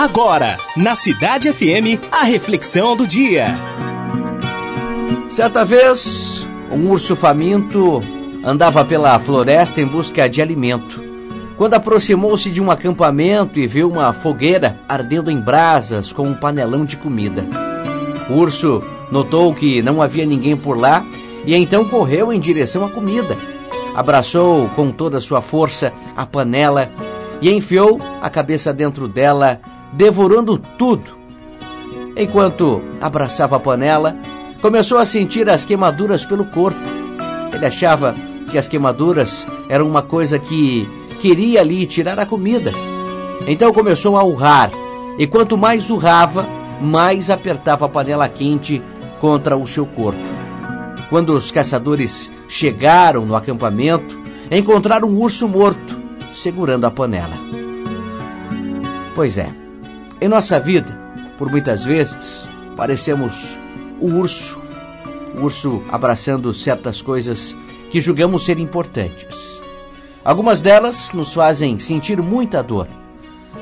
Agora, na Cidade FM, a reflexão do dia. Certa vez, um urso faminto andava pela floresta em busca de alimento. Quando aproximou-se de um acampamento e viu uma fogueira ardendo em brasas com um panelão de comida. O urso notou que não havia ninguém por lá e então correu em direção à comida. Abraçou com toda a sua força a panela e enfiou a cabeça dentro dela, devorando tudo. Enquanto abraçava a panela, começou a sentir as queimaduras pelo corpo. Ele achava que as queimaduras eram uma coisa que queria lhe tirar a comida. Então começou a urrar, e quanto mais urrava, mais apertava a panela quente contra o seu corpo. Quando os caçadores chegaram no acampamento, encontraram um urso morto segurando a panela. Pois é, em nossa vida, por muitas vezes, parecemos o urso, o urso abraçando certas coisas que julgamos ser importantes. Algumas delas nos fazem sentir muita dor,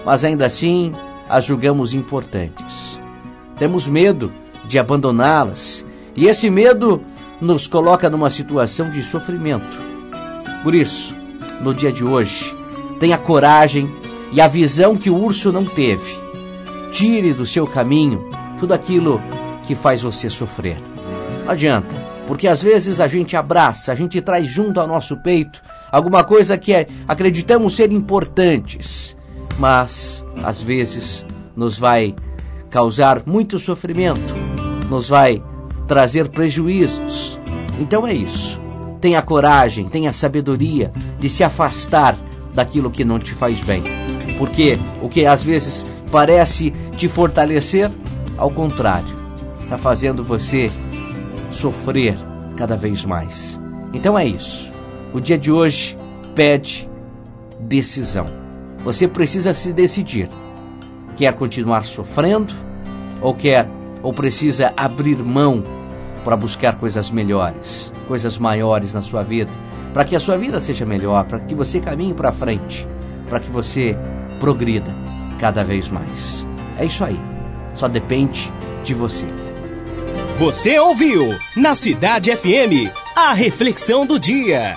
mas ainda assim as julgamos importantes. Temos medo de abandoná-las e esse medo nos coloca numa situação de sofrimento. Por isso, no dia de hoje, tenha coragem e a visão que o urso não teve. Tire do seu caminho tudo aquilo que faz você sofrer. Não adianta, porque às vezes a gente abraça, a gente traz junto ao nosso peito alguma coisa que é, acreditamos ser importantes, mas às vezes nos vai causar muito sofrimento, nos vai trazer prejuízos. Então é isso. Tenha coragem, tenha sabedoria de se afastar daquilo que não te faz bem. Porque o que às vezes parece te fortalecer, ao contrário, está fazendo você sofrer cada vez mais. Então é isso. O dia de hoje pede decisão. Você precisa se decidir. Quer continuar sofrendo ou quer ou precisa abrir mão para buscar coisas melhores, coisas maiores na sua vida, para que a sua vida seja melhor, para que você caminhe para frente, para que você progrida cada vez mais. É isso aí. Só depende de você. Você ouviu na Cidade FM a reflexão do dia.